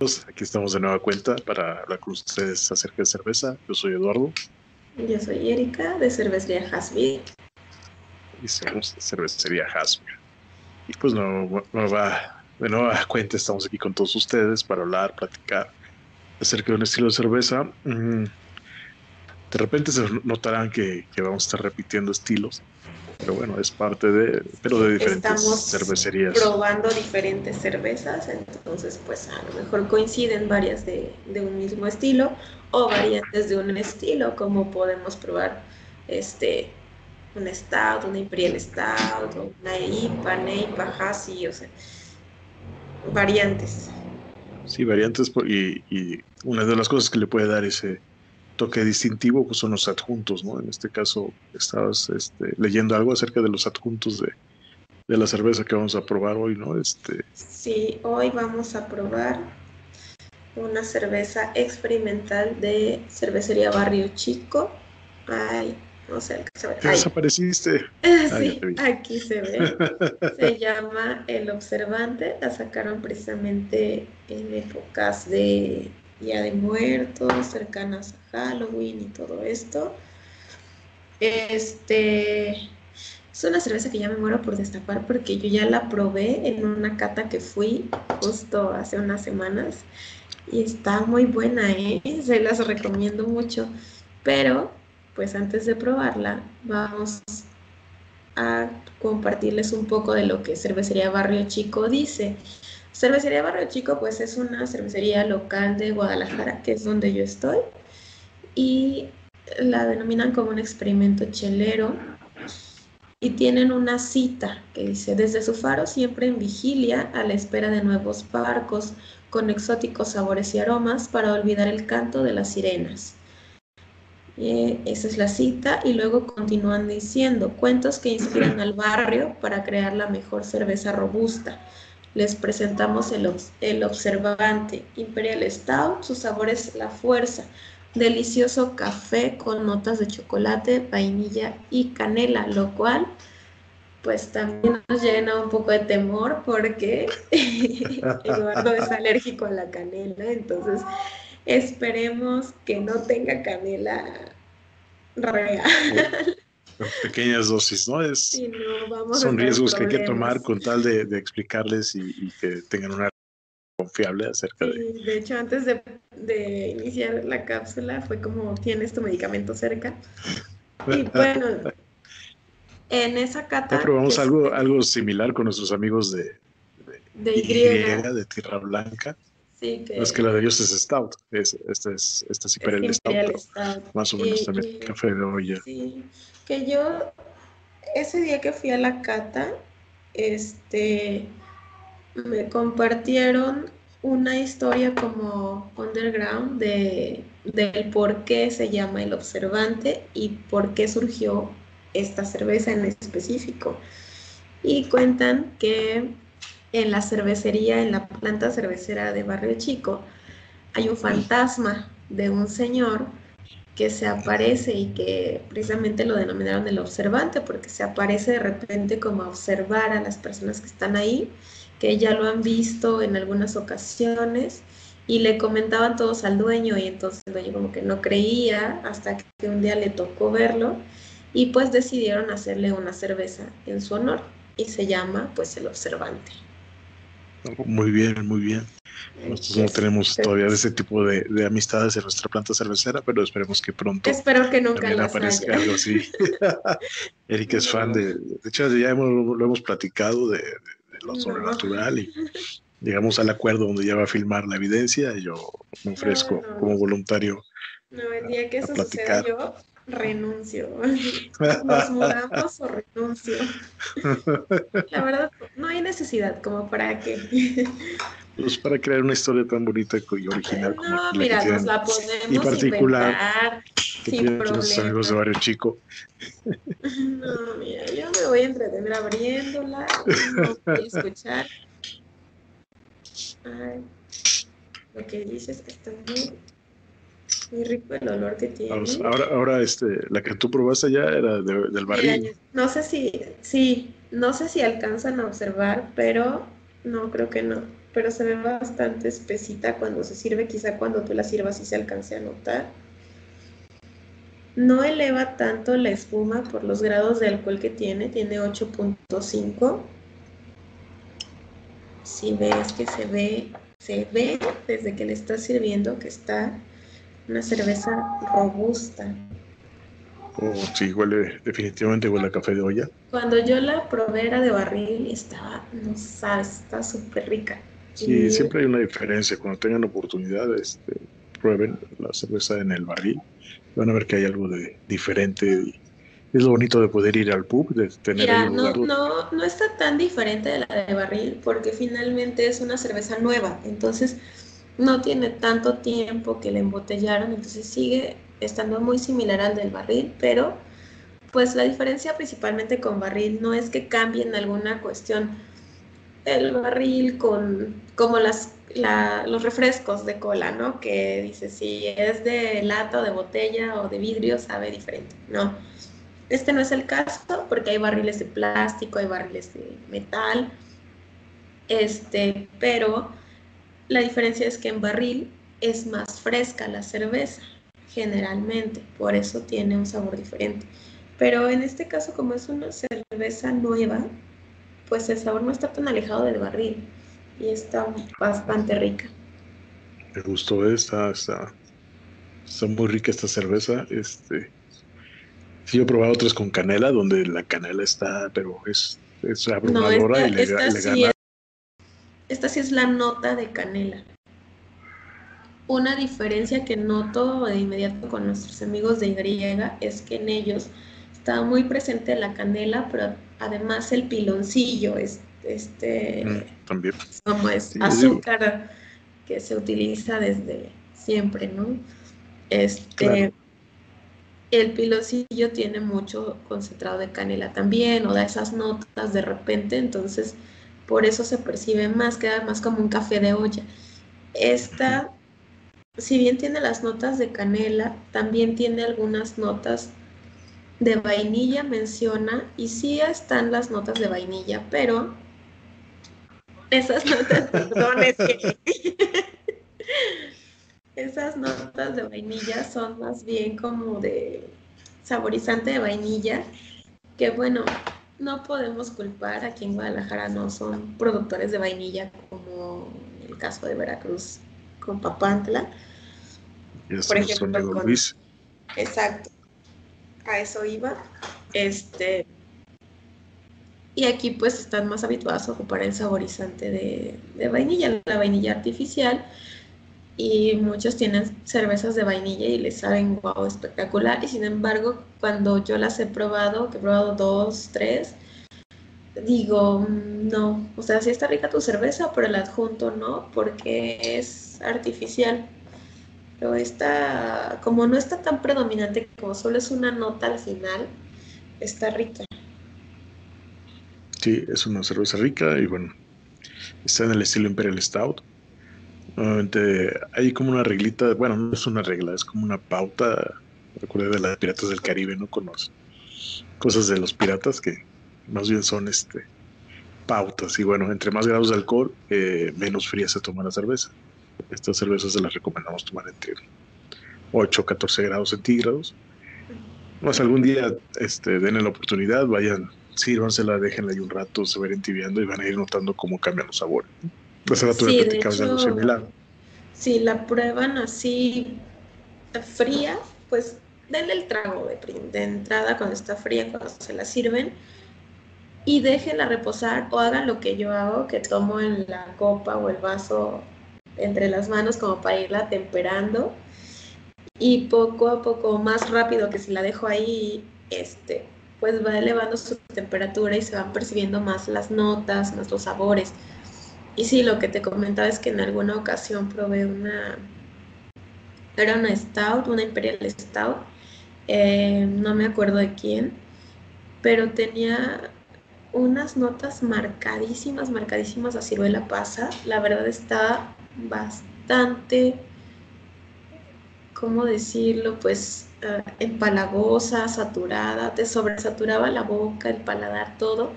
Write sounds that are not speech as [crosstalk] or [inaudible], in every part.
todos, aquí estamos de nueva cuenta para hablar con ustedes acerca de cerveza. Yo soy Eduardo. Yo soy Erika de Cervecería Hasbir. Y somos de Cervecería Hasbir. Y pues no, va, de nueva cuenta estamos aquí con todos ustedes para hablar, platicar acerca de un estilo de cerveza. Mm, de repente se notarán que, que vamos a estar repitiendo estilos pero bueno, es parte de, pero de diferentes Estamos cervecerías. probando diferentes cervezas, entonces pues a lo mejor coinciden varias de, de, un mismo estilo o variantes de un estilo, como podemos probar este un stout, una imperial stout, una IPA, NEIPA, Hasi, o sea, variantes. Sí, variantes y, y una de las cosas que le puede dar ese toque distintivo pues son los adjuntos, ¿no? En este caso estabas este, leyendo algo acerca de los adjuntos de, de, la cerveza que vamos a probar hoy, ¿no? Este... Sí, hoy vamos a probar una cerveza experimental de cervecería Barrio Chico. Ay, no sé, se ve. Desapareciste. [laughs] Sí, aquí se ve. se [laughs] llama El Observante. La sacaron precisamente en épocas de Día de Muertos, cercanas a Halloween y todo esto. Este es una cerveza que ya me muero por destapar porque yo ya la probé en una cata que fui justo hace unas semanas y está muy buena, ¿eh? se las recomiendo mucho. Pero, pues antes de probarla, vamos a compartirles un poco de lo que Cervecería Barrio Chico dice. Cervecería Barrio Chico, pues es una cervecería local de Guadalajara, que es donde yo estoy, y la denominan como un experimento chelero. Y tienen una cita que dice, desde su faro siempre en vigilia, a la espera de nuevos barcos, con exóticos sabores y aromas, para olvidar el canto de las sirenas. esa es la cita y luego continúan diciendo cuentos que inspiran al barrio para crear la mejor cerveza robusta les presentamos el, el observante Imperial Stout, su sabor es la fuerza, delicioso café con notas de chocolate, vainilla y canela, lo cual pues también nos llena un poco de temor porque [laughs] Eduardo es alérgico a la canela, entonces esperemos que no tenga canela real pequeñas dosis, ¿no? Es, son riesgos que hay que tomar con tal de, explicarles y, que tengan una confiable acerca de... de hecho, antes de, de, iniciar la cápsula fue como, ¿tienes tu medicamento cerca? Y [laughs] bueno, en esa cata... Ya probamos algo, algo similar con nuestros amigos de, de, Y, de Tierra Blanca. Sí, que... No es que la de ellos es Stout, es, esta es, esta es Imperial, Stout, más o menos también café de olla. Sí, que yo ese día que fui a la cata, este, me compartieron una historia como underground de, del por qué se llama el observante y por qué surgió esta cerveza en específico. Y cuentan que en la cervecería, en la planta cervecera de Barrio Chico, hay un fantasma de un señor que se aparece y que precisamente lo denominaron el observante, porque se aparece de repente como a observar a las personas que están ahí, que ya lo han visto en algunas ocasiones y le comentaban todos al dueño y entonces el dueño como que no creía hasta que un día le tocó verlo y pues decidieron hacerle una cerveza en su honor y se llama pues el observante. Muy bien, muy bien. Nosotros no tenemos todavía ese tipo de, amistades en nuestra planta cervecera, pero esperemos que pronto Espero que nunca también aparezca algo así. [laughs] Erika es fan de, de hecho ya hemos, lo hemos platicado de, lo sobrenatural y llegamos al acuerdo donde ya va a filmar la evidencia y yo me ofrezco como voluntario. No, el día que eso suceda yo renuncio. [laughs] Nos mudamos o renuncio. La verdad, no hay necesidad como para que. [laughs] Pues para crear una historia tan bonita y original como no, mira, nos la podemos y particular inventar, que sin nuestros amigos de Barrio Chico. [laughs] No, mira, yo me voy a entretener abriéndola, no voy a escuchar. Ay, lo que dices está muy muy rico el olor que tiene. Ahora, ahora este, la que tú probaste ya era del barril. no sé si, sí, no sé si alcanzan a observar, pero no, creo que no. pero se ve bastante espesita cuando se sirve, quizá cuando tú la sirvas y se alcance a notar. No eleva tanto la espuma por los grados de alcohol que tiene, tiene 8.5. Si ves que se ve, se ve desde que le estás sirviendo que está una cerveza robusta. Oh, sí, huele, definitivamente huele a café de olla. Cuando yo la probé era de barril y estaba, no sabes, está súper rica. Sí, siempre hay una diferencia. Cuando tengan oportunidad, este, prueben la cerveza en el barril. Van a ver que hay algo de diferente. es lo bonito de poder ir al pub, de tener Mira, no, no, no está tan diferente de la de barril porque finalmente es una cerveza nueva. Entonces no tiene tanto tiempo que la embotellaron, entonces sigue estando muy similar al del barril, pero pues la diferencia principalmente con barril no es que cambien alguna cuestión. El barril con como las los refrescos de cola, ¿no? Que dice si es de lata o de botella o de vidrio sabe diferente. No. Este no es el caso porque hay barriles de plástico, hay barriles de metal. Este, pero la diferencia es que en barril es más fresca la cerveza generalmente, por eso tiene un sabor diferente. Pero en este caso, como es una cerveza nueva, pues el sabor no está tan alejado del barril y está bastante rica. Me gustó esta, está, está muy rica esta cerveza. Este, sí, yo he probado otras con canela, donde la canela está, pero es, es abrumadora y le, gana. Esta sí es la nota de canela una diferencia que noto de inmediato con nuestros amigos de Y es que en ellos está muy presente la canela, pero además el piloncillo, este, mm, también. como es azúcar que se utiliza desde siempre, ¿no? Este, el piloncillo tiene mucho concentrado de canela también, o da esas notas de repente, entonces por eso se percibe más, queda más como un café de olla. Esta si bien tiene las notas de canela, también tiene algunas notas de vainilla, menciona, y sí están las notas de vainilla, pero esas notas, [laughs] perdón, es que [laughs] esas notas de vainilla son más bien como de saborizante de vainilla, que bueno, no podemos culpar a quien Guadalajara no son productores de vainilla como el caso de Veracruz con Papantla. Por ejemplo, Luis. Exacto. A eso iba. Este. Y aquí pues están más habituados a ocupar el saborizante de, vainilla, la vainilla artificial. Y muchos tienen cervezas de vainilla y les saben wow, espectacular. Y sin embargo, cuando yo las he probado, que he probado dos, tres, digo, mm, no, o sea, sí está rica tu cerveza, pero el adjunto no, porque es artificial. Pero esta, como no está tan predominante, como solo es una nota al final, está rica. Sí, es una cerveza rica y bueno, está en el estilo Imperial Stout. Nuevamente hay como una reglita, bueno, no es una regla, es como una pauta, recuerda de las piratas del Caribe, ¿no? Con cosas de los piratas que más bien son este pautas. Y bueno, entre más grados de alcohol, eh, menos fría se toma la cerveza. Estas cervezas se las recomendamos tomar entre 8 o 14 grados centígrados. Más algún día este, denle la oportunidad, vayan, sírvansela, déjenla ahí un rato, se va entibiando y van a ir notando cómo cambian los sabores. Pues ahora sí, de hecho, similar. Si la prueban así fría, pues denle el trago de, de entrada cuando está fría, cuando se la sirven y déjenla reposar o hagan lo que yo hago, que tomo en la copa o el vaso entre las manos como para irla temperando y poco a poco más rápido que si la dejo ahí, este, pues va elevando su temperatura y se van percibiendo más las notas, más los sabores. Y sí, lo que te comentaba es que en alguna ocasión probé una, era una stout, una imperial stout, eh, no me acuerdo de quién, pero tenía unas notas marcadísimas, marcadísimas a ciruela pasa. La verdad está bastante, ¿cómo decirlo? Pues uh, empalagosa, saturada, te sobresaturaba la boca, el paladar, todo.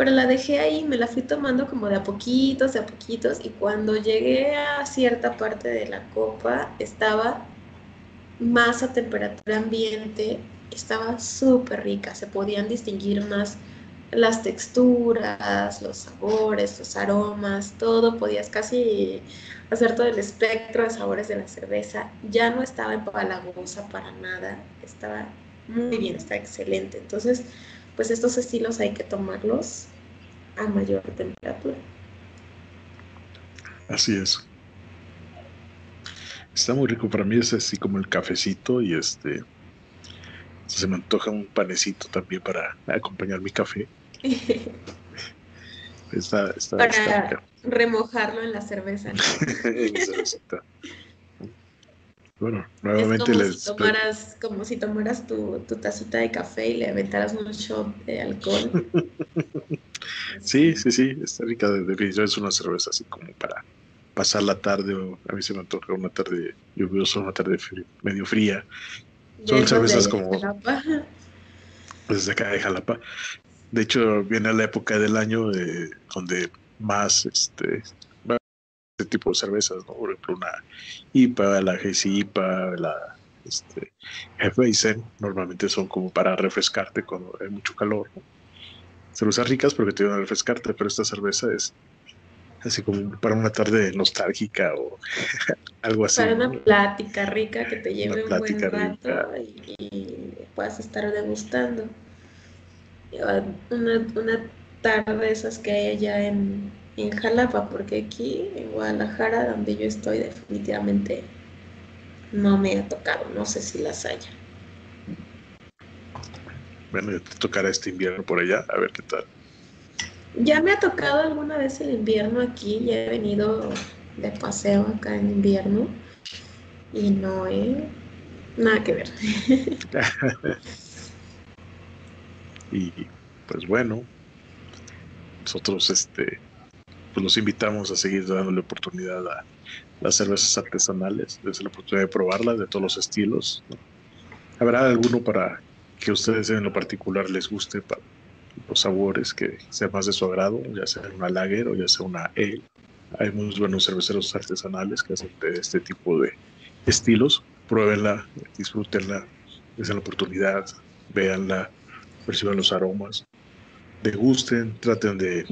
Pero la dejé ahí, me la fui tomando como de a poquitos, de a poquitos, y cuando llegué a cierta parte de la copa estaba más a temperatura ambiente, estaba súper rica, se podían distinguir más las texturas, los sabores, los aromas, todo, podías casi hacer todo el espectro de sabores de la cerveza. Ya no estaba empalagosa para nada, estaba muy bien, está excelente. Entonces, pues estos estilos hay que tomarlos a mayor temperatura. Así es. Está muy rico para mí, es así como el cafecito y este se me antoja un panecito también para acompañar mi café. [laughs] está, está, para remojarlo en la cerveza. [laughs] Bueno, nuevamente como Si tomaras, como si tomaras tu, tu, tacita de café y le aventaras un shot de alcohol. [laughs] sí, sí, sí, está rica. De, definición es una cerveza así como para pasar la tarde. O a mí se me antoja una tarde lluviosa, una tarde medio fría. Son cervezas como. Desde acá de Jalapa. De hecho, viene la época del año donde más este, este tipo de cervezas, ¿no? Por ejemplo, una IPA, la GC IPA, la este, Hefeweizen, normalmente son como para refrescarte cuando hay mucho calor. ¿no? Cervezas ricas porque te van a refrescarte, pero esta cerveza es así como para una tarde nostálgica o [laughs] algo así. Para una plática rica que te lleve un buen rato y, y, puedas estar degustando. Una, una tarde esas que hay allá en, en Jalapa, porque aquí en Guadalajara, donde yo estoy, definitivamente no me ha tocado, no sé si las haya. Bueno, te tocará este invierno por allá, a ver qué tal. Ya me ha tocado alguna vez el invierno aquí, ya he venido de paseo acá en invierno y no he nada que ver. [laughs] y pues bueno, nosotros este pues los invitamos a seguir dándole oportunidad a las cervezas artesanales, desde la oportunidad de probarlas de todos los estilos. Habrá alguno para que ustedes en lo particular les guste para los sabores que sea más de su agrado, ya sea una lager o ya sea una ale. Hay muy buenos cerveceros artesanales que hacen de este tipo de estilos. Pruébenla, disfrútenla, den la oportunidad, véanla, perciban los aromas, degusten, traten de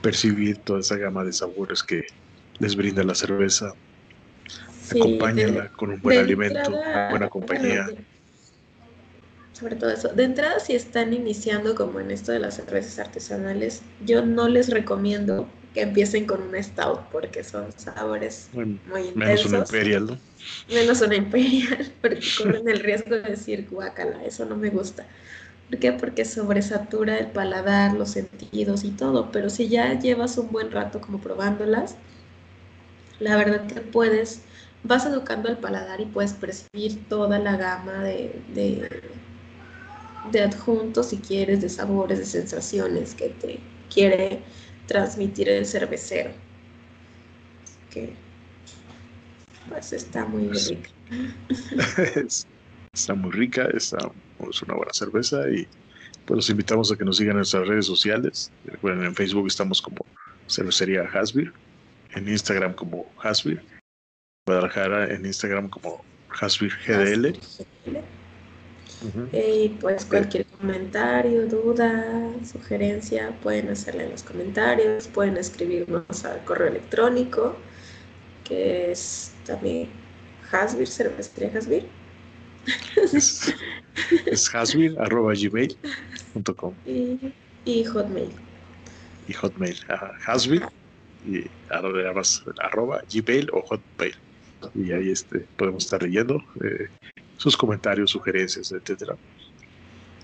percibir toda esa gama de sabores que les brinda la cerveza. Sí, Acompáñenla con un buen alimento, una buena compañía. sobre todo eso. De entrada, si están iniciando como en esto de las cervezas artesanales, yo no les recomiendo que empiecen con un stout porque son sabores muy intensos. Menos una imperial, ¿no? Menos una imperial, [laughs] porque corren el riesgo de decir guacala, eso no me gusta. ¿Por qué? Porque sobresatura el paladar, los sentidos y todo, pero si ya llevas un buen rato como probándolas, la verdad que puedes, vas educando el paladar y puedes percibir toda la gama de, de, adjuntos, si quieres, de sabores, de sensaciones que te quiere transmitir el cervecero. Que pues está muy rica. [laughs] [laughs] está muy rica, está es una buena cerveza y pues los invitamos a que nos sigan en nuestras redes sociales. Recuerden, en Facebook estamos como Cervecería Hasbir, en Instagram como Hasbir, Guadalajara en Instagram como Hasbir GDL. Y pues cualquier comentario, duda, sugerencia, pueden hacerle en los comentarios, pueden escribirnos al correo electrónico, que es también Hasbir, Cervecería Hasbir. [laughs] Es, hasbir.gmail.com. Y, y Hotmail. Y Hotmail. Hasbir y arroba, Gmail o Hotmail. Y ahí este, podemos estar leyendo eh, sus comentarios, sugerencias, etcétera.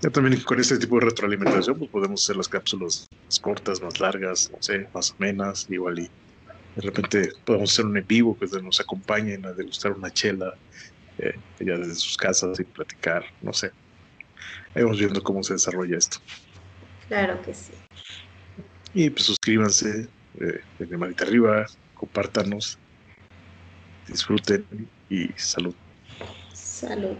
Ya también con este tipo de retroalimentación pues podemos hacer las cápsulas más cortas, más largas, no sé, más amenas, igual y de repente podemos hacer un en vivo que nos acompañen a degustar una chela, eh, ellas desde sus casas y platicar, no sé. Vamos viendo cómo se desarrolla esto. Claro que sí. Y pues suscríbanse, eh, manita arriba, compártanos, disfruten y salud. Salud.